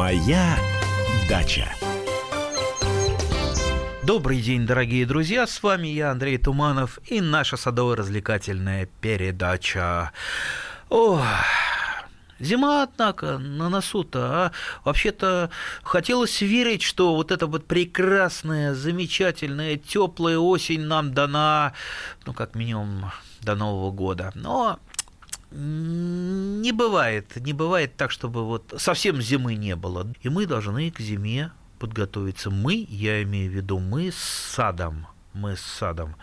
Моя дача. Добрый день, дорогие друзья, с вами я, Андрей Туманов, и наша садово-развлекательная передача. О, Зима, однако, на носу-то, а вообще-то хотелось верить, что вот эта вот прекрасная, замечательная, теплая осень нам дана, ну, как минимум, до Нового года. Но не бывает, не бывает так, чтобы вот совсем зимы не было. И мы должны к зиме подготовиться. Мы, я имею в виду, мы с садом, мы с садом.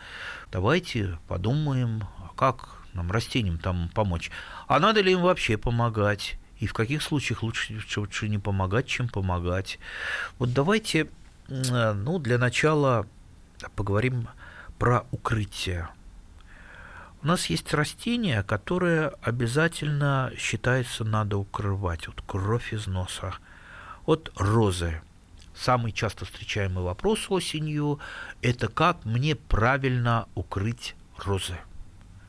Давайте подумаем, как нам растениям там помочь. А надо ли им вообще помогать? И в каких случаях лучше, лучше не помогать, чем помогать? Вот давайте, ну, для начала поговорим про укрытие. У нас есть растение, которое обязательно считается надо укрывать. Вот кровь из носа. Вот розы. Самый часто встречаемый вопрос осенью – это как мне правильно укрыть розы.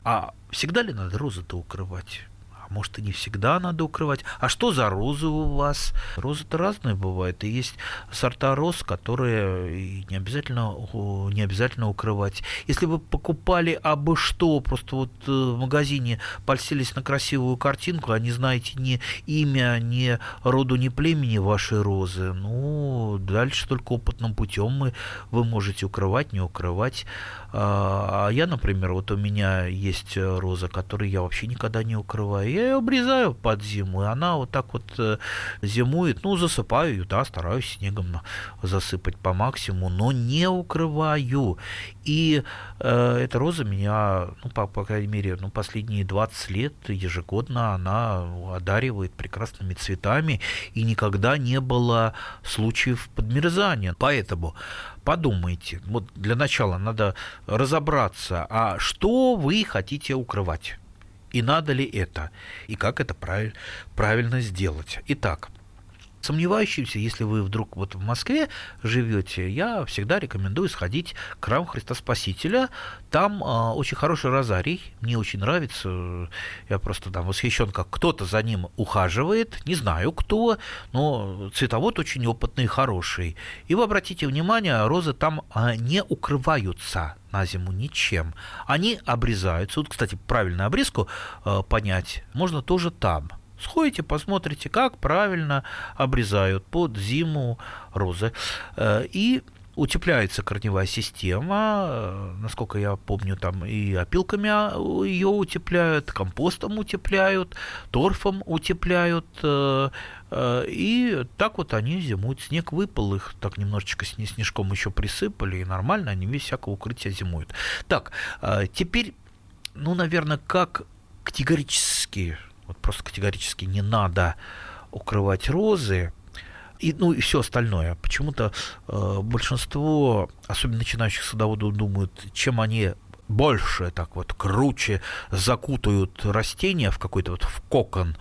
А всегда ли надо розы-то укрывать? Может, и не всегда надо укрывать. А что за розы у вас? Розы-то разные бывают. И есть сорта роз, которые не обязательно, не обязательно укрывать. Если вы покупали абы что, просто вот э, в магазине польстились на красивую картинку, а не знаете ни имя, ни роду, ни племени вашей розы, ну, дальше только опытным путем мы, вы можете укрывать, не укрывать. А, а я, например, вот у меня есть роза, которую я вообще никогда не укрываю я ее обрезаю под зиму, и она вот так вот э, зимует, ну, засыпаю ее, да, стараюсь снегом засыпать по максимуму, но не укрываю. И э, эта роза меня, ну, по, по крайней мере, ну, последние 20 лет ежегодно она одаривает прекрасными цветами, и никогда не было случаев подмерзания. Поэтому подумайте, вот для начала надо разобраться, а что вы хотите укрывать и надо ли это, и как это правиль, правильно сделать. Итак, Сомневающимся, если вы вдруг вот в Москве живете, я всегда рекомендую сходить к храму Христа Спасителя. Там э, очень хороший розарий, мне очень нравится. Я просто там восхищен, как кто-то за ним ухаживает. Не знаю кто, но цветовод очень опытный и хороший. И вы обратите внимание, розы там э, не укрываются на зиму ничем. Они обрезаются. Вот, кстати, правильную обрезку э, понять можно тоже там. Сходите, посмотрите, как правильно обрезают под зиму розы. Э, и утепляется корневая система, э, насколько я помню, там и опилками а, ее утепляют, компостом утепляют, торфом утепляют, э, и так вот они зимуют. Снег выпал, их так немножечко снежком еще присыпали, и нормально они без всякого укрытия зимуют. Так, теперь, ну, наверное, как категорически вот просто категорически не надо укрывать розы, и, ну и все остальное. Почему-то э, большинство, особенно начинающих садоводов, думают, чем они больше, так вот, круче закутают растения в какой-то вот в кокон,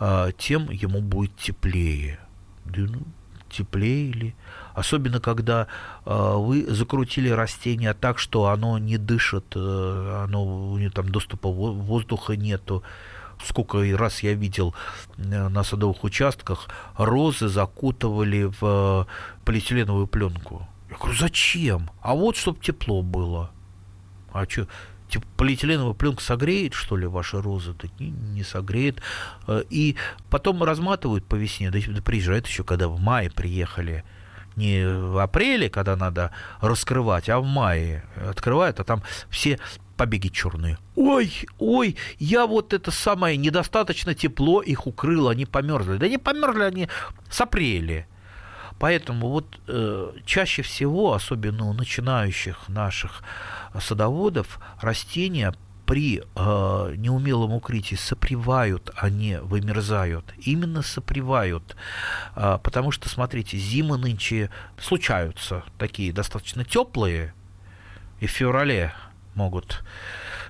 э, тем ему будет теплее. Да, ну, теплее ли? Особенно, когда э, вы закрутили растение так, что оно не дышит, э, оно, у него там доступа воздуха нету сколько раз я видел э, на садовых участках, розы закутывали в э, полиэтиленовую пленку. Я говорю, зачем? А вот, чтобы тепло было. А что, типа, полиэтиленовая пленка согреет, что ли, ваши розы? Да не, не согреет. Э, и потом разматывают по весне, да, да приезжают еще, когда в мае приехали не в апреле, когда надо раскрывать, а в мае открывают, а там все побеги черные. Ой, ой, я вот это самое, недостаточно тепло их укрыл, они померзли. Да не померзли, они с апреля. Поэтому вот э, чаще всего, особенно у начинающих наших садоводов, растения при э, неумелом укрытии сопревают, а не вымерзают. Именно сопревают. Э, потому что, смотрите, зимы нынче случаются такие достаточно теплые, и в феврале могут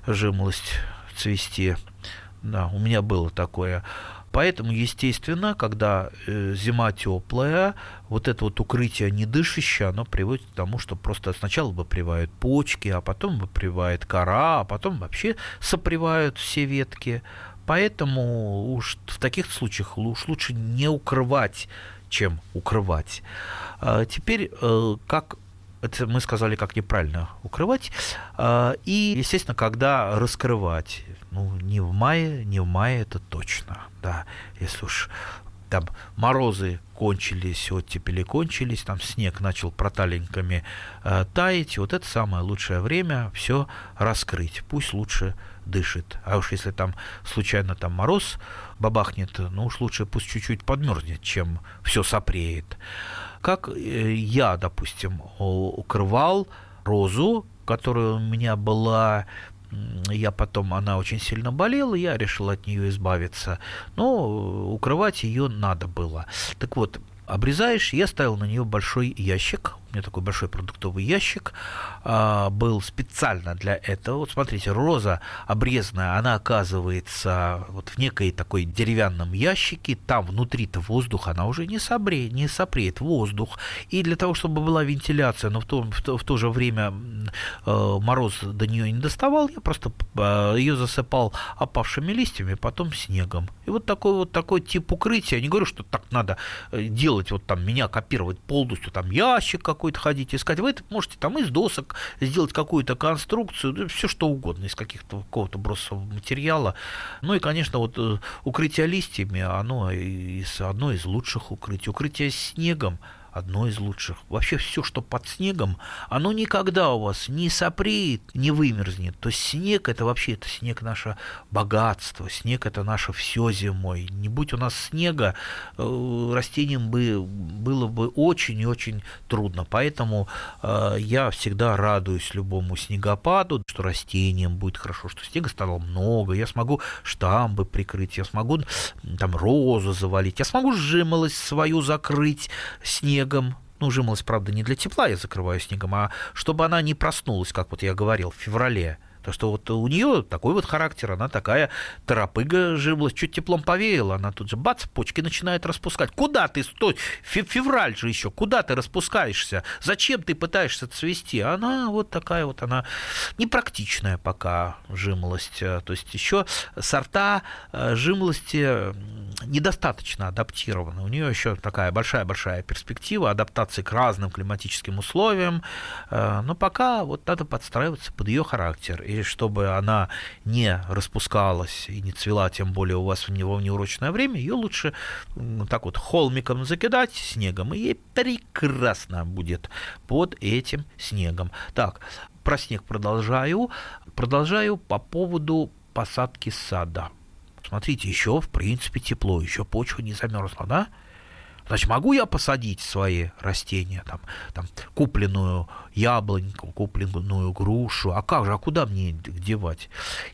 жимолость цвести. Да, у меня было такое. Поэтому, естественно, когда э, зима теплая, вот это вот укрытие недышащее, оно приводит к тому, что просто сначала выпривают почки, а потом выпривает кора, а потом вообще сопривают все ветки. Поэтому уж в таких случаях уж лучше не укрывать чем укрывать. А теперь, э, как это мы сказали, как неправильно укрывать. А, и, естественно, когда раскрывать. Ну, не в мае, не в мае, это точно. Да, если уж там морозы кончились, оттепели кончились, там снег начал проталеньками э, таять, вот это самое лучшее время все раскрыть, пусть лучше дышит. А уж если там случайно там мороз бабахнет, ну уж лучше пусть чуть-чуть подмерзнет, чем все сопреет. Как э, я, допустим, укрывал розу, которая у меня была я потом, она очень сильно болела, я решил от нее избавиться, но укрывать ее надо было. Так вот, обрезаешь, я ставил на нее большой ящик, у меня такой большой продуктовый ящик а, был специально для этого. Вот смотрите, роза обрезанная, она оказывается вот в некой такой деревянном ящике, там внутри-то воздух, она уже не, собре, не сопреет воздух. И для того, чтобы была вентиляция, но в то, в то, в то же время э, мороз до нее не доставал, я просто э, ее засыпал опавшими листьями, потом снегом. И вот такой вот такой тип укрытия, я не говорю, что так надо э, делать, вот там меня копировать полностью, там ящик какой-то ходить искать, вы это можете там из досок сделать какую-то конструкцию, все что угодно, из каких-то какого-то бросового материала. Ну и, конечно, вот э, укрытие листьями, оно из, одно из лучших укрытий. Укрытие снегом – одно из лучших. Вообще все, что под снегом, оно никогда у вас не сопреет, не вымерзнет. То есть снег это вообще это снег наше богатство, снег это наше все зимой. Не будь у нас снега, э, растениям бы было бы очень и очень трудно. Поэтому э, я всегда радуюсь любому снегопаду, что растениям будет хорошо, что снега стало много, я смогу штамбы прикрыть, я смогу там розу завалить, я смогу жимолость свою закрыть снег снегом, ну, жимолость, правда, не для тепла я закрываю снегом, а чтобы она не проснулась, как вот я говорил, в феврале. То, что вот у нее такой вот характер, она такая торопыга жимлась, чуть теплом повеяло, она тут же бац, почки начинает распускать. Куда ты, стой, февраль же еще, куда ты распускаешься? Зачем ты пытаешься цвести? Она вот такая вот, она непрактичная пока жимолость. То есть еще сорта э, жимолости недостаточно адаптированы. У нее еще такая большая-большая перспектива адаптации к разным климатическим условиям, э, но пока вот надо подстраиваться под ее характер и чтобы она не распускалась и не цвела, тем более у вас в него в неурочное время, ее лучше так вот холмиком закидать снегом, и ей прекрасно будет под этим снегом. Так, про снег продолжаю. Продолжаю по поводу посадки сада. Смотрите, еще в принципе тепло, еще почва не замерзла, да? Значит, могу я посадить свои растения, там, там купленную яблоньку, купленную грушу, а как же, а куда мне девать?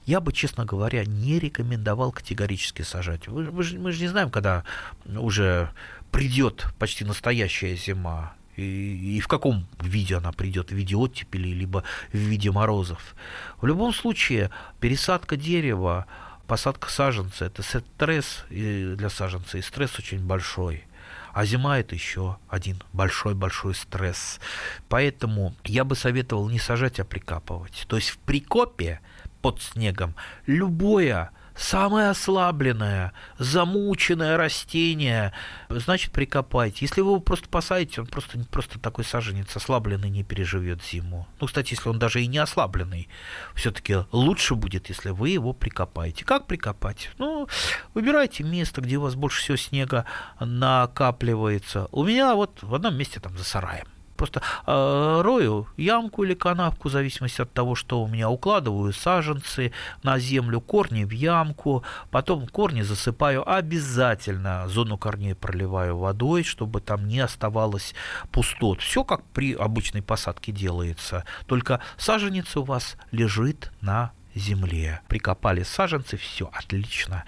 Я бы, честно говоря, не рекомендовал категорически сажать. Вы, вы мы же не знаем, когда уже придет почти настоящая зима, и, и в каком виде она придет, в виде оттепели, либо в виде морозов. В любом случае, пересадка дерева, посадка саженца – это стресс для саженца, и стресс очень большой. А зима это еще один большой-большой стресс. Поэтому я бы советовал не сажать, а прикапывать. То есть в прикопе под снегом любое самое ослабленное, замученное растение, значит, прикопайте. Если вы его просто посадите, он просто, просто такой саженец ослабленный не переживет зиму. Ну, кстати, если он даже и не ослабленный, все-таки лучше будет, если вы его прикопаете. Как прикопать? Ну, выбирайте место, где у вас больше всего снега накапливается. У меня вот в одном месте там за сараем. Просто э, рою ямку или канавку, в зависимости от того, что у меня укладываю саженцы на землю, корни в ямку, потом корни засыпаю обязательно, зону корней проливаю водой, чтобы там не оставалось пустот. Все как при обычной посадке делается, только саженец у вас лежит на земле. Прикопали саженцы, все отлично.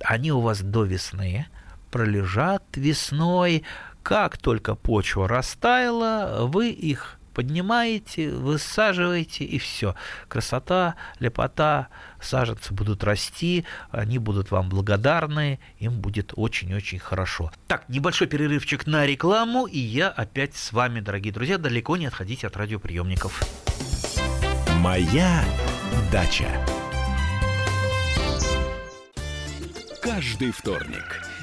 Они у вас до весны пролежат весной, как только почва растаяла, вы их поднимаете, высаживаете, и все. Красота, лепота, саженцы будут расти, они будут вам благодарны, им будет очень-очень хорошо. Так, небольшой перерывчик на рекламу, и я опять с вами, дорогие друзья. Далеко не отходите от радиоприемников. Моя дача. Каждый вторник –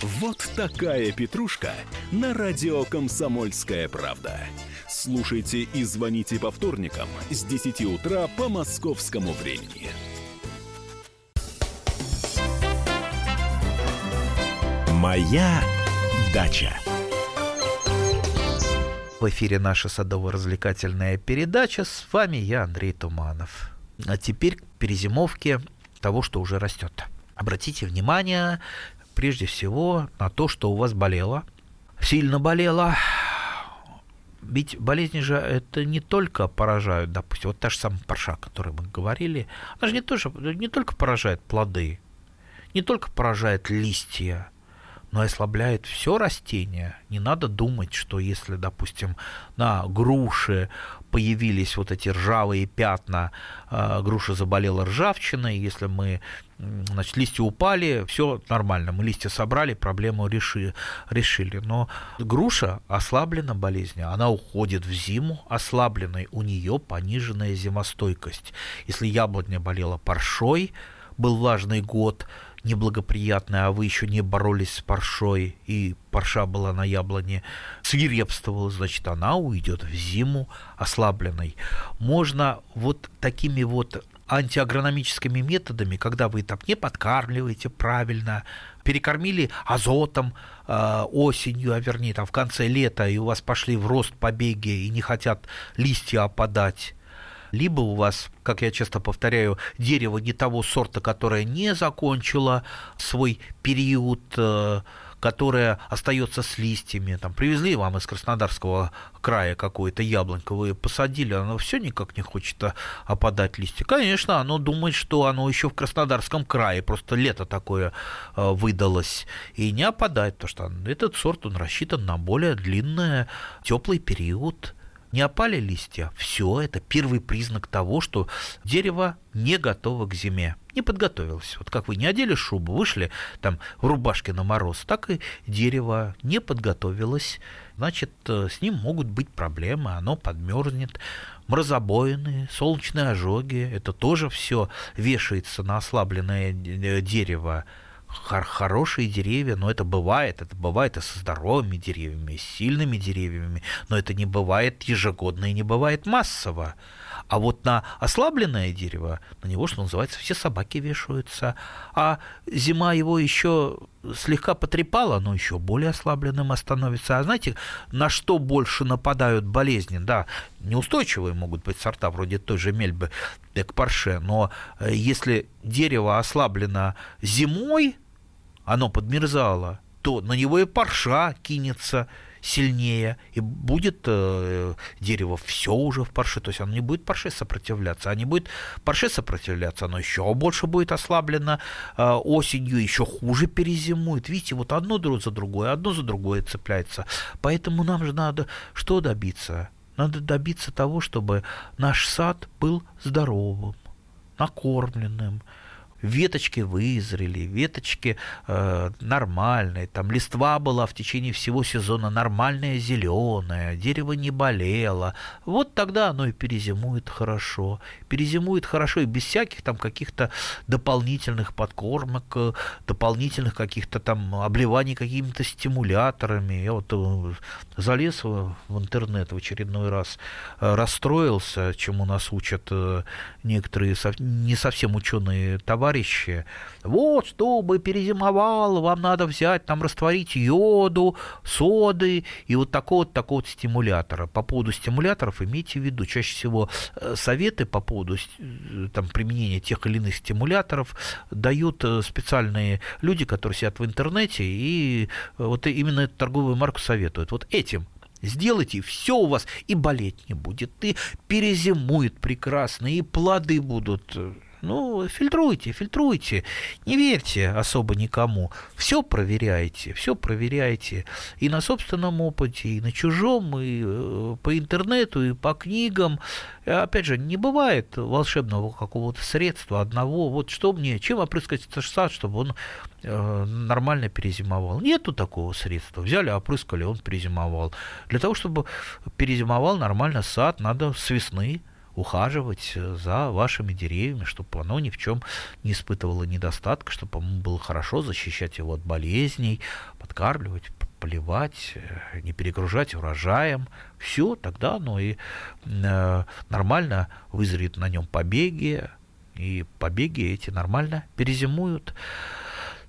Вот такая петрушка на радио «Комсомольская правда». Слушайте и звоните по вторникам с 10 утра по московскому времени. Моя дача. В эфире наша садово-развлекательная передача. С вами я, Андрей Туманов. А теперь к перезимовке того, что уже растет. Обратите внимание, прежде всего, на то, что у вас болело. Сильно болело. Ведь болезни же это не только поражают, допустим, вот та же самая парша, о которой мы говорили, она же не, тоже, не только поражает плоды, не только поражает листья, но и ослабляет все растение. Не надо думать, что если, допустим, на груше появились вот эти ржавые пятна, э, груша заболела ржавчиной, если мы, значит, листья упали, все нормально, мы листья собрали, проблему реши, решили. Но груша ослаблена болезнью, она уходит в зиму ослабленной, у нее пониженная зимостойкость. Если яблоня болела паршой, был влажный год, неблагоприятная, а вы еще не боролись с паршой, и парша была на яблоне, свирепствовала, значит, она уйдет в зиму ослабленной. Можно вот такими вот антиагрономическими методами, когда вы там не подкармливаете правильно, перекормили азотом э, осенью, а вернее там в конце лета, и у вас пошли в рост побеги и не хотят листья опадать, либо у вас, как я часто повторяю, дерево не того сорта, которое не закончило свой период, э, которое остается с листьями. Там привезли вам из Краснодарского края какое-то яблонько, вы посадили, оно все никак не хочет опадать листья. Конечно, оно думает, что оно еще в Краснодарском крае, просто лето такое э, выдалось, и не опадает, потому что этот сорт, он рассчитан на более длинный теплый период не опали листья, все это первый признак того, что дерево не готово к зиме, не подготовилось. Вот как вы не одели шубу, вышли там в рубашке на мороз, так и дерево не подготовилось, значит, э, с ним могут быть проблемы, оно подмерзнет, морозобоины, солнечные ожоги, это тоже все вешается на ослабленное э, дерево хор- хорошие деревья, но это бывает, это бывает и со здоровыми деревьями, и с сильными деревьями, но это не бывает ежегодно и не бывает массово. А вот на ослабленное дерево, на него, что называется, все собаки вешаются. А зима его еще слегка потрепала, но еще более ослабленным становится. А знаете, на что больше нападают болезни? Да, неустойчивые могут быть сорта, вроде той же мельбы парше, но э, если дерево ослаблено зимой, оно подмерзало, то на него и парша кинется – сильнее, и будет э, дерево все уже в парше, то есть оно не будет парше сопротивляться, а не будет парше сопротивляться, оно еще больше будет ослаблено э, осенью, еще хуже перезимует. Видите, вот одно за другое, одно за другое цепляется. Поэтому нам же надо что добиться? Надо добиться того, чтобы наш сад был здоровым, накормленным, веточки вызрели, веточки э, нормальные, там листва была в течение всего сезона нормальная зеленая, дерево не болело. Вот тогда оно и перезимует хорошо. Перезимует хорошо и без всяких там каких-то дополнительных подкормок, э, дополнительных каких-то там обливаний какими-то стимуляторами. Я вот э, залез в интернет в очередной раз, э, расстроился, чему нас учат некоторые не совсем ученые товарищи, товарищи, вот, чтобы перезимовал, вам надо взять, там, растворить йоду, соды и вот такого-то, такого стимулятора. По поводу стимуляторов имейте в виду, чаще всего э, советы по поводу э, там, применения тех или иных стимуляторов дают э, специальные люди, которые сидят в интернете, и вот именно эту торговую марку советуют. Вот этим Сделайте, все у вас и болеть не будет, и перезимует прекрасно, и плоды будут Ну, фильтруйте, фильтруйте. Не верьте особо никому. Все проверяйте, все проверяйте. И на собственном опыте, и на чужом, и э, по интернету, и по книгам. Опять же, не бывает волшебного какого-то средства одного. Вот что мне, чем опрыскать сад, чтобы он э, нормально перезимовал. Нету такого средства. Взяли, опрыскали, он перезимовал. Для того, чтобы перезимовал нормально сад, надо с весны ухаживать за вашими деревьями, чтобы оно ни в чем не испытывало недостатка, чтобы ему было хорошо защищать его от болезней, подкармливать, поливать, э, не перегружать урожаем. Все, тогда оно и э, нормально вызреет на нем побеги, и побеги эти нормально перезимуют.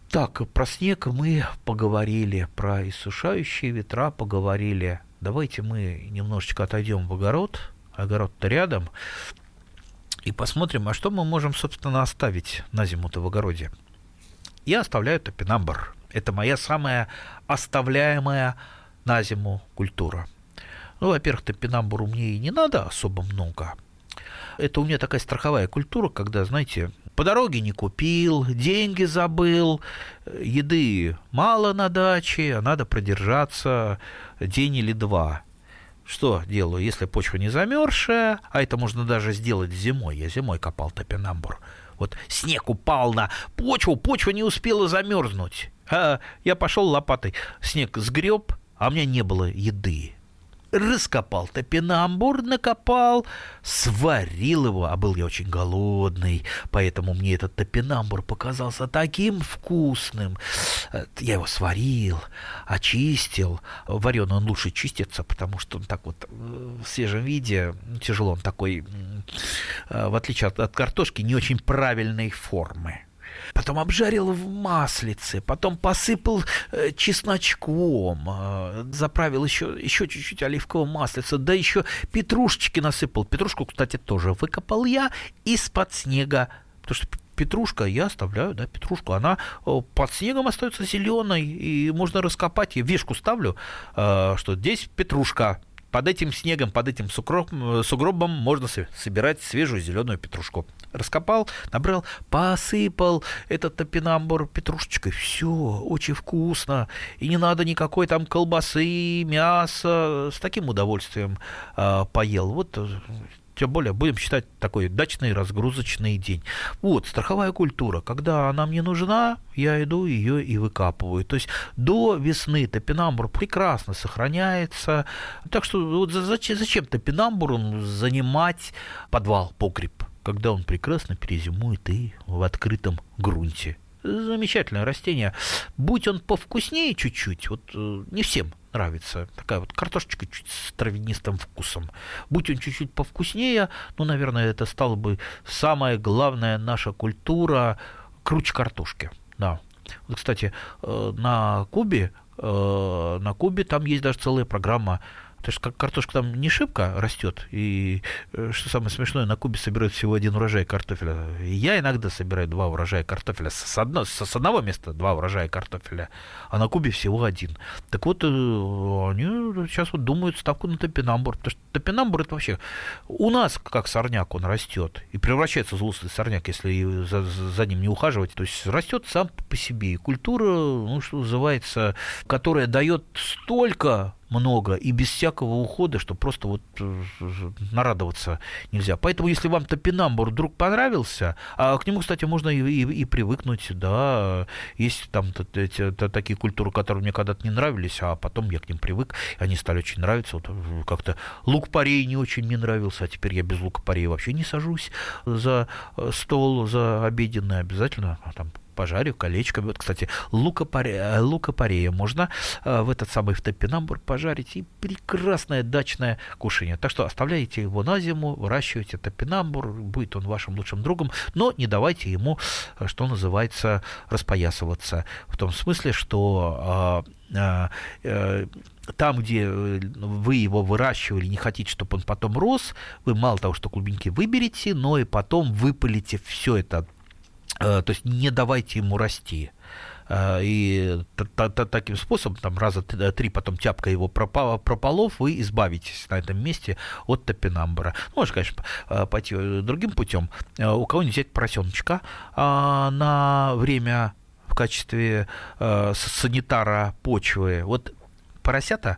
Так, про снег мы поговорили, про иссушающие ветра поговорили. Давайте мы немножечко отойдем в огород, огород-то рядом, и посмотрим, а что мы можем, собственно, оставить на зиму-то в огороде. Я оставляю топинамбр. Это моя самая оставляемая на зиму культура. Ну, во-первых, топинамбуру мне и не надо особо много. Это у меня такая страховая культура, когда, знаете, по дороге не купил, деньги забыл, еды мало на даче, а надо продержаться день или два. Что делаю, если почва не замерзшая, а это можно даже сделать зимой, я зимой копал топинамбур, вот снег упал на почву, почва не успела замерзнуть. А я пошел лопатой, снег сгреб, а у меня не было еды раскопал топинамбур, накопал, сварил его, а был я очень голодный, поэтому мне этот топинамбур показался таким вкусным. Я его сварил, очистил. Вареный он лучше чистится, потому что он так вот э, в свежем виде, тяжело он такой, э, в отличие от, от картошки, не очень правильной формы потом обжарил в маслице, потом посыпал э, чесночком, э, заправил еще, еще чуть-чуть оливкового маслица, да еще петрушечки насыпал. Петрушку, кстати, тоже выкопал я из-под снега, потому что петрушка, я оставляю, да, петрушку, она э, под снегом остается зеленой, и можно раскопать, я вешку ставлю, э, что здесь петрушка, под этим снегом, под этим сугробом, сугробом можно собирать свежую зеленую петрушку. Раскопал, набрал, посыпал этот топинамбур петрушечкой. Все, очень вкусно. И не надо никакой там колбасы, мяса. С таким удовольствием э, поел. Вот тем более будем считать такой дачный разгрузочный день. Вот, страховая культура. Когда она мне нужна, я иду ее и выкапываю. То есть до весны топинамбур прекрасно сохраняется. Так что вот зачем, зачем топинамбуру занимать подвал, погреб, когда он прекрасно перезимует и в открытом грунте? Замечательное растение. Будь он повкуснее чуть-чуть, вот э, не всем нравится. Такая вот картошечка чуть с травянистым вкусом. Будь он чуть-чуть повкуснее, ну, наверное, это стало бы самая главная наша культура круче картошки. Да. Вот, кстати, э, на Кубе, э, на Кубе там есть даже целая программа Потому что картошка там не шибко растет. И э, что самое смешное, на Кубе собирают всего один урожай картофеля. Я иногда собираю два урожая картофеля. С, одно, с одного места два урожая картофеля. А на Кубе всего один. Так вот, э, они сейчас вот думают ставку на топинамбур. Потому что топинамбур это вообще... У нас, как сорняк, он растет. И превращается в злостный сорняк, если за, за ним не ухаживать. То есть растет сам по себе. И культура, ну, что называется, которая дает столько много и без всякого ухода, что просто вот э, нарадоваться нельзя. Поэтому, если вам топинамбур вдруг понравился, а к нему, кстати, можно и, и, и привыкнуть, да, есть там такие культуры, которые мне когда-то не нравились, а потом я к ним привык, они стали очень нравиться. Вот э, как-то лук-порей не очень мне нравился, а теперь я без лука-порей вообще не сажусь за э, стол, за обеденный обязательно, а там пожарю колечками. Вот, кстати, лука-порея, лука-порея можно э, в этот самый в топинамбур пожарить. И прекрасное дачное кушание. Так что оставляйте его на зиму, выращивайте топинамбур, будет он вашим лучшим другом, но не давайте ему, э, что называется, распоясываться. В том смысле, что э, там, где вы его выращивали, не хотите, чтобы он потом рос, вы мало того, что клубеньки выберете, но и потом выпалите все это Э, то есть не давайте ему расти. И таким способом, там раза три потом тяпка его прополов, вы избавитесь на этом месте от топинамбура. Ну, можно, конечно, пойти другим путем. У кого-нибудь взять поросеночка на время в качестве санитара почвы. Вот поросята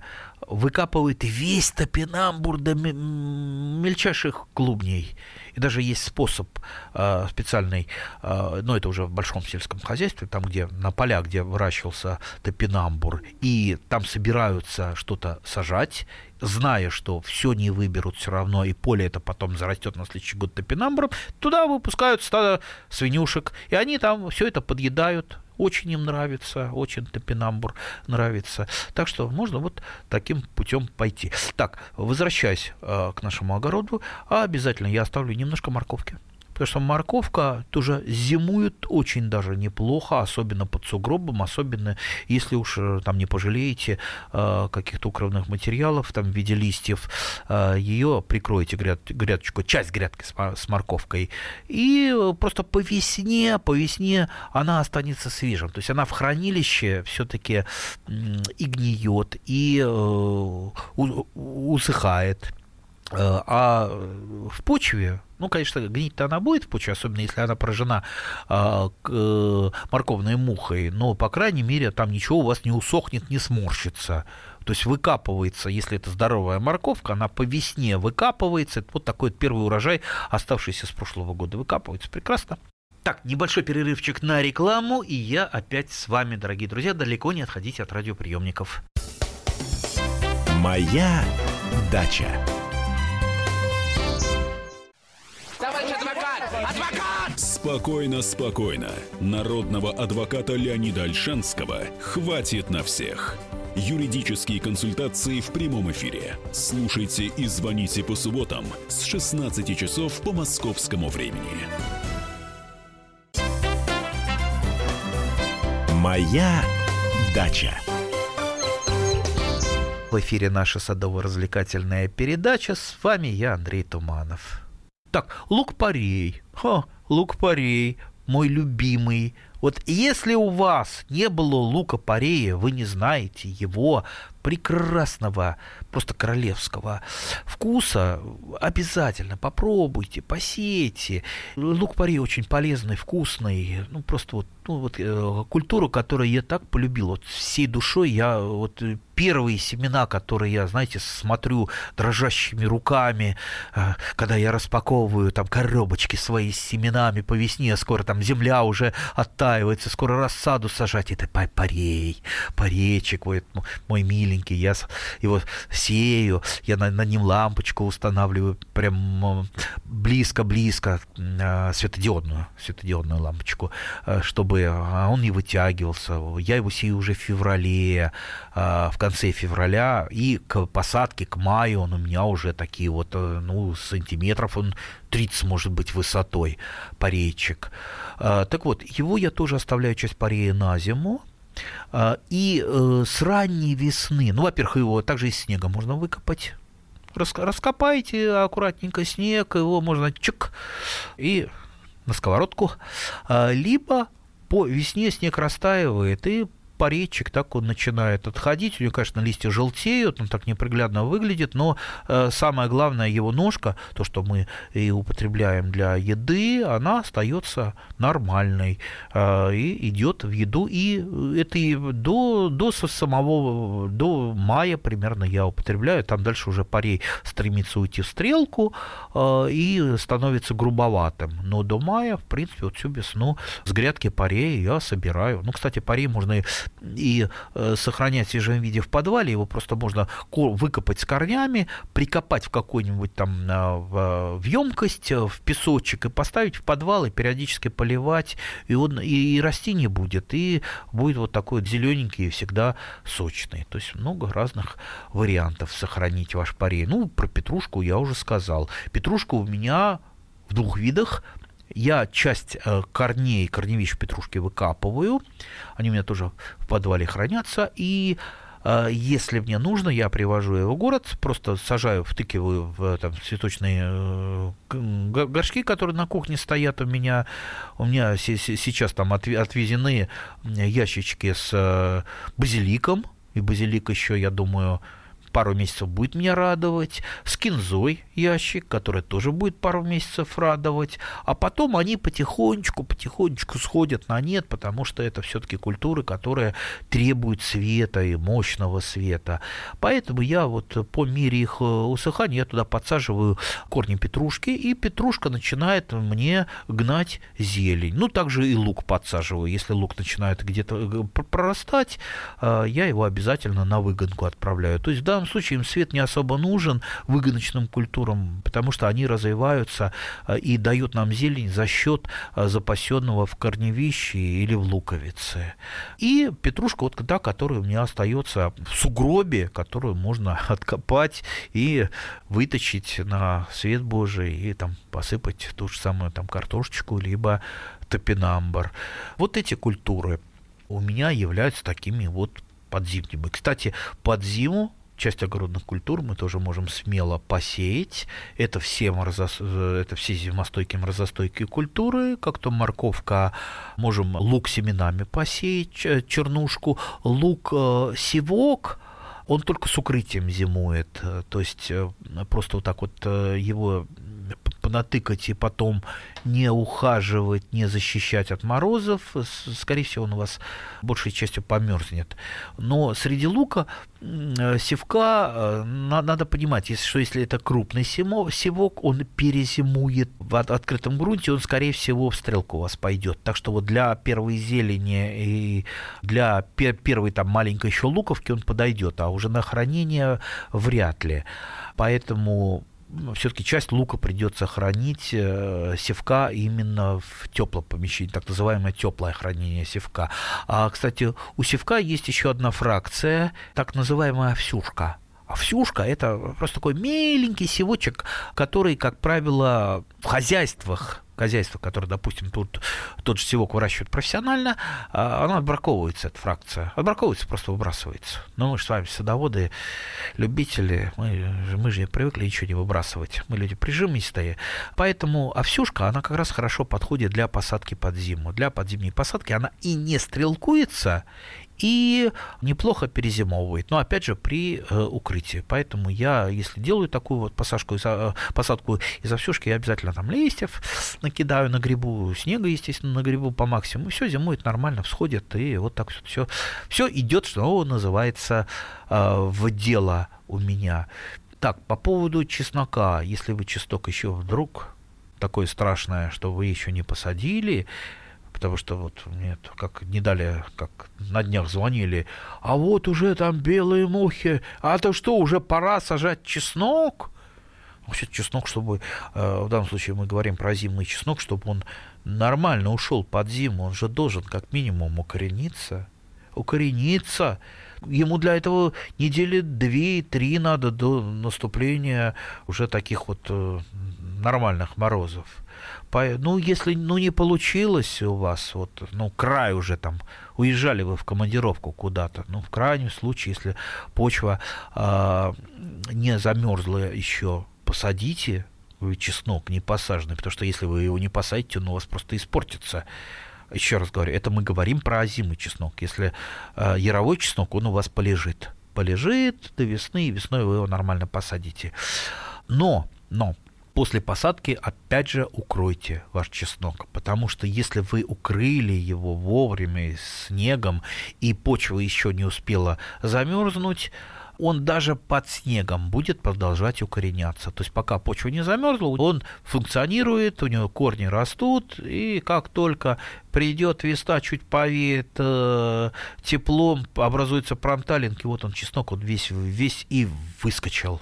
выкапывают весь топинамбур до мельчайших клубней. И даже есть способ э, специальный, э, но это уже в большом сельском хозяйстве, там, где на полях, где выращивался топинамбур, и там собираются что-то сажать, зная, что все не выберут все равно, и поле это потом зарастет на следующий год топинамбуром, туда выпускают стадо свинюшек, и они там все это подъедают, очень им нравится, очень топинамбур нравится. Так что можно вот таким путем пойти. Так, возвращаясь э, к нашему огороду, обязательно я оставлю немножко морковки. Потому что морковка тоже зимует очень даже неплохо, особенно под сугробом, особенно если уж э, там не пожалеете э, каких-то укрывных материалов там в виде листьев, э, ее прикроете гряд, грядочку, часть грядки с, с морковкой, и просто по весне, по весне она останется свежим. То есть она в хранилище все-таки и гниет, и усыхает. А в почве ну, конечно, гнить-то она будет в почве, особенно если она поражена э, э, морковной мухой, но, по крайней мере, там ничего у вас не усохнет, не сморщится. То есть выкапывается, если это здоровая морковка, она по весне выкапывается. Это вот такой вот первый урожай, оставшийся с прошлого года, выкапывается. Прекрасно. Так, небольшой перерывчик на рекламу, и я опять с вами, дорогие друзья. Далеко не отходите от радиоприемников. Моя дача. Спокойно, спокойно. Народного адвоката Леонида Альшанского хватит на всех. Юридические консультации в прямом эфире. Слушайте и звоните по субботам с 16 часов по московскому времени. Моя дача. В эфире наша садово-развлекательная передача. С вами я, Андрей Туманов. Так, лук-порей. Ха, лук-порей, мой любимый. Вот если у вас не было лука-порея, вы не знаете его прекрасного, просто королевского вкуса, обязательно попробуйте, посейте. Лук-порей очень полезный, вкусный. Ну, просто вот, ну, вот э, культуру, которую я так полюбил. Вот всей душой я вот первые семена, которые я, знаете, смотрю дрожащими руками, э, когда я распаковываю там коробочки свои с семенами по весне, скоро там земля уже оттаивается, скоро рассаду сажать, это парей, паречек, мой, мой миленький, я его сею, я на, на ним лампочку устанавливаю, прям близко-близко, э, светодиодную, светодиодную лампочку, э, чтобы он не вытягивался. Я его сею уже в феврале, в конце февраля, и к посадке, к маю он у меня уже такие вот, э, ну, сантиметров он 30, может быть, высотой, парейчик. А, так вот, его я тоже оставляю часть парея на зиму, а, и э, с ранней весны, ну, во-первых, его также из снега можно выкопать, раскопайте аккуратненько снег, его можно чик и на сковородку, а, либо по весне снег растаивает, и поречек, так он начинает отходить. У него, конечно, листья желтеют, он так неприглядно выглядит, но э, самое главное, его ножка, то, что мы и употребляем для еды, она остается нормальной э, и идет в еду. И это и до, до самого, до мая примерно я употребляю, там дальше уже парей стремится уйти в стрелку э, и становится грубоватым. Но до мая, в принципе, вот всю весну с грядки парей я собираю. Ну, кстати, парей можно и э, сохранять в свежем виде в подвале, его просто можно выкопать с корнями, прикопать в какой-нибудь там э, в, емкость, в песочек и поставить в подвал и периодически поливать, и он и, и расти не будет, и будет вот такой вот зелененький и всегда сочный. То есть много разных вариантов сохранить ваш парей. Ну, про петрушку я уже сказал. Петрушка у меня в двух видах я часть э, корней, корневищ петрушки выкапываю, они у меня тоже в подвале хранятся, и а, если мне нужно, я привожу его в город, просто сажаю, втыкиваю в там, цветочные э, горшки, которые на кухне стоят у меня. У меня сейчас там отвезены ящички с э, базиликом, и базилик еще, я думаю, пару месяцев будет меня радовать, с кинзой ящик, который тоже будет пару месяцев радовать, а потом они потихонечку, потихонечку сходят на нет, потому что это все-таки культуры, которые требуют света и мощного света. Поэтому я вот по мере их э, усыхания я туда подсаживаю корни петрушки, и петрушка начинает мне гнать зелень. Ну, также и лук подсаживаю. Если лук начинает где-то э, прорастать, э, я его обязательно на выгонку отправляю. То есть в данном случае им свет не особо нужен выгоночным культурам, потому что они развиваются э, и дают нам зелень за счет э, запасенного в корневище или в луковице. И петрушка, вот та, которая у меня остается в сугробе, которую можно откопать и выточить на свет Божий и там посыпать ту же самую там картошечку, либо топинамбр. Вот эти культуры у меня являются такими вот подзимними. Кстати, под зиму часть огородных культур мы тоже можем смело посеять. Это все, морозо... это все зимостойкие морозостойкие культуры, как то морковка, можем лук семенами посеять, чернушку, лук э, сивок, он только с укрытием зимует, то есть э, просто вот так вот э, его понатыкать и потом не ухаживать, не защищать от морозов, скорее всего, он у вас большей частью померзнет. Но среди лука э, севка э, надо понимать, что если это крупный севок, он перезимует в открытом грунте, он, скорее всего, в стрелку у вас пойдет. Так что вот для первой зелени и для первой там маленькой еще луковки он подойдет, а уже на хранение вряд ли. Поэтому все-таки часть лука придется хранить э, севка именно в теплом помещении, так называемое теплое хранение севка. А, кстати, у севка есть еще одна фракция, так называемая овсюшка. Овсюшка – это просто такой меленький севочек, который, как правило, в хозяйствах хозяйство, которое, допустим, тут тот же севок выращивает профессионально, а, оно отбраковывается, эта фракция. Отбраковывается, просто выбрасывается. Но мы же с вами садоводы, любители, мы, мы же привыкли ничего не выбрасывать. Мы люди прижимистые. Поэтому овсюшка, она как раз хорошо подходит для посадки под зиму. Для подзимней посадки она и не стрелкуется, и неплохо перезимовывает, но опять же при э, укрытии. Поэтому я, если делаю такую вот посадку, э, посадку из овсюшки, я обязательно там листьев накидаю на грибу, снега, естественно, на грибу по максимуму, все зимует нормально, всходит, и вот так все, все идет, что называется, э, в дело у меня. Так, по поводу чеснока, если вы чеснок еще вдруг такое страшное, что вы еще не посадили, потому что вот мне как не дали, как на днях звонили, а вот уже там белые мухи, а то что, уже пора сажать чеснок? Вообще чеснок, чтобы, э, в данном случае мы говорим про зимний чеснок, чтобы он нормально ушел под зиму, он же должен как минимум укорениться. Укорениться. Ему для этого недели две-три надо до наступления уже таких вот э, нормальных морозов. Ну, если ну, не получилось у вас, вот, ну, край уже там, уезжали вы в командировку куда-то, ну, в крайнем случае, если почва э, не замерзла еще, посадите чеснок не посаженный, потому что если вы его не посадите, он у вас просто испортится. Еще раз говорю, это мы говорим про озимый чеснок. Если э, яровой чеснок, он у вас полежит. Полежит до весны, и весной вы его нормально посадите. Но, но, После посадки опять же укройте ваш чеснок, потому что если вы укрыли его вовремя снегом и почва еще не успела замерзнуть, он даже под снегом будет продолжать укореняться. То есть пока почва не замерзла, он функционирует, у него корни растут, и как только придет весна, чуть повеет э, теплом, образуется пронталинг, и вот он чеснок, он весь, весь и выскочил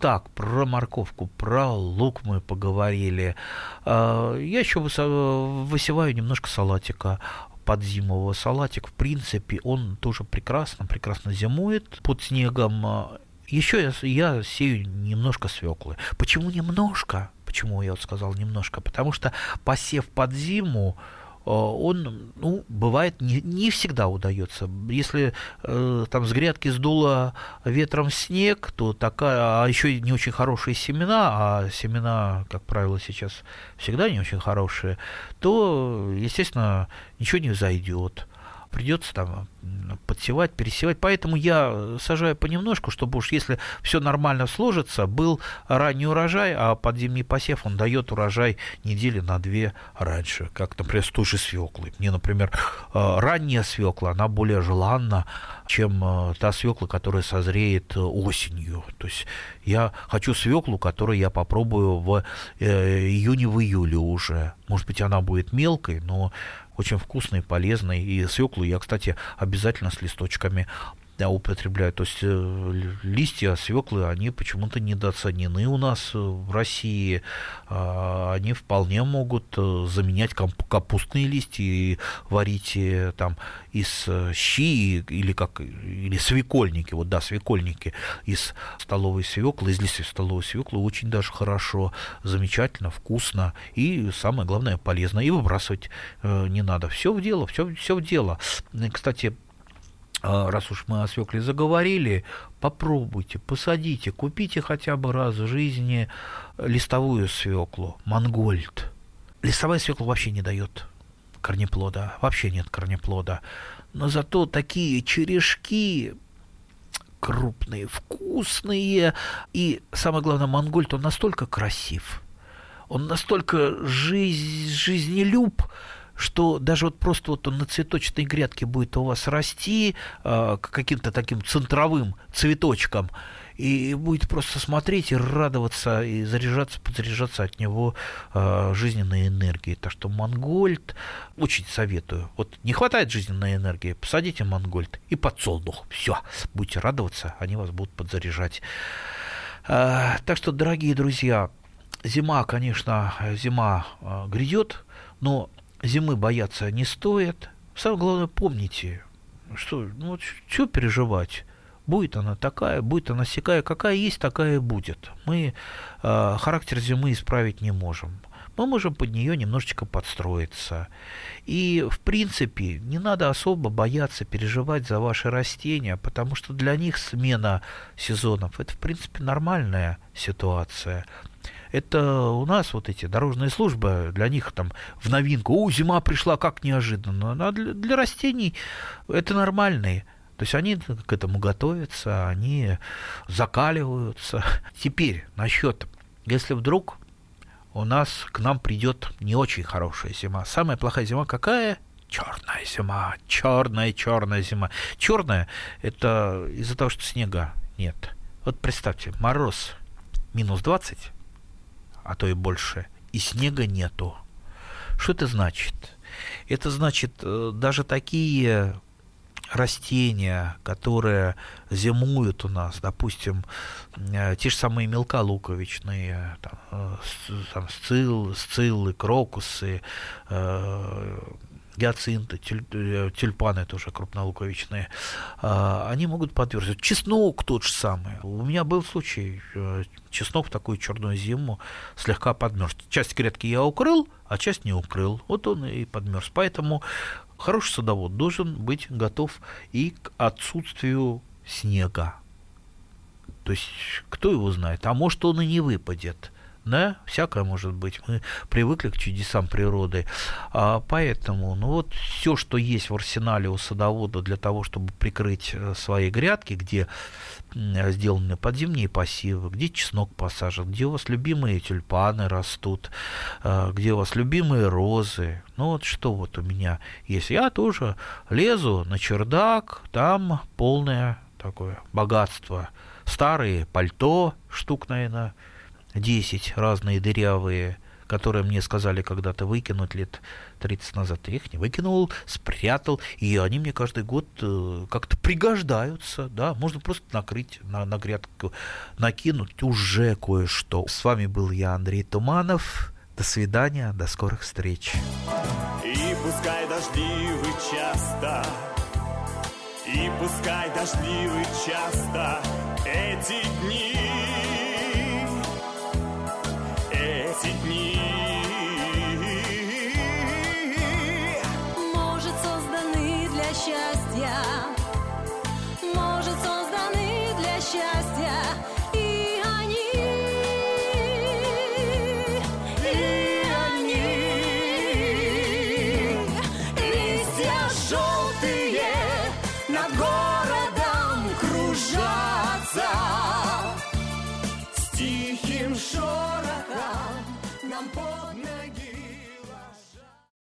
так, про морковку, про лук мы поговорили. А, я еще высеваю немножко салатика подзимового салатик, в принципе, он тоже прекрасно, прекрасно зимует под снегом. Еще я, я сею немножко свеклы. Почему немножко? Почему я вот сказал немножко? Потому что посев под зиму, он, ну, бывает, не, не всегда удается. Если э, там с грядки сдуло ветром снег, то такая, а еще не очень хорошие семена, а семена, как правило, сейчас всегда не очень хорошие, то, естественно, ничего не зайдет придется там подсевать, пересевать. Поэтому я сажаю понемножку, чтобы уж если все нормально сложится, был ранний урожай, а под зимний посев он дает урожай недели на две раньше, как, например, с той же свеклой. Мне, например, э, ранняя свекла, она более желанна, чем э, та свекла, которая созреет осенью. То есть я хочу свеклу, которую я попробую в э, июне, в июле уже. Может быть, она будет мелкой, но очень вкусный, полезный. И свеклу я, кстати, обязательно с листочками употребляют. То есть э, листья свеклы, они почему-то недооценены у нас в России. А, они вполне могут э, заменять капустные листья и варить э, там из щи или как или свекольники, вот да, свекольники из столовой свеклы, из листьев столовой свеклы очень даже хорошо, замечательно, вкусно и самое главное полезно. И выбрасывать не надо. Все в дело, все, все в дело. Кстати, раз уж мы о свекле заговорили, попробуйте, посадите, купите хотя бы раз в жизни листовую свеклу, мангольд. Листовая свекла вообще не дает корнеплода, вообще нет корнеплода. Но зато такие черешки крупные, вкусные. И самое главное, мангольд, он настолько красив, он настолько жизнь, жизнелюб, что даже вот просто вот он на цветочной грядке будет у вас расти э, каким-то таким центровым цветочком, и будет просто смотреть и радоваться, и заряжаться, подзаряжаться от него э, жизненной энергией. Так что Монгольд очень советую. Вот не хватает жизненной энергии, посадите Монгольд и подсолнух. Все, будете радоваться, они вас будут подзаряжать. Э, так что, дорогие друзья, зима, конечно, зима э, грядет, но зимы бояться не стоит. Самое главное, помните, что, ну, вот, что переживать? Будет она такая, будет она всякая, какая есть, такая и будет. Мы э, характер зимы исправить не можем. Мы можем под нее немножечко подстроиться. И, в принципе, не надо особо бояться переживать за ваши растения, потому что для них смена сезонов – это, в принципе, нормальная ситуация это у нас вот эти дорожные службы, для них там в новинку, о, зима пришла, как неожиданно. А для, для растений это нормальные. То есть они к этому готовятся, они закаливаются. Теперь насчет, если вдруг у нас к нам придет не очень хорошая зима. Самая плохая зима какая? Черная зима, черная, черная зима. Черная это из-за того, что снега нет. Вот представьте, мороз минус 20, а то и больше, и снега нету. Что это значит? Это значит, э, даже такие растения, которые зимуют у нас, допустим, э, те же самые мелка луковичные, там, э, там сцилл, сциллы, крокусы, гиацинты, тюль, э, тюльпаны тоже крупнолуковичные, а, они могут подверзнуть. Чеснок тот же самый. У меня был случай, э, чеснок в такую черную зиму слегка подмерз. Часть грядки я укрыл, а часть не укрыл. Вот он и подмерз. Поэтому хороший садовод должен быть готов и к отсутствию снега. То есть, кто его знает, а может он и не выпадет да, всякое может быть. Мы привыкли к чудесам природы. А, поэтому, ну вот все, что есть в арсенале у садовода для того, чтобы прикрыть э, свои грядки, где сделаны подземные посевы, где чеснок посажен, где у вас любимые тюльпаны растут, э, где у вас любимые розы. Ну вот что вот у меня есть. Я тоже лезу на чердак, там полное такое богатство. Старые пальто, штук, наверное, 10 разные дырявые, которые мне сказали когда-то выкинуть лет 30 назад. Я их не выкинул, спрятал, и они мне каждый год э, как-то пригождаются, да, можно просто накрыть на, на грядку, накинуть уже кое-что. С вами был я, Андрей Туманов. До свидания, до скорых встреч. И пускай дождливы часто, и пускай дождливы часто эти дни.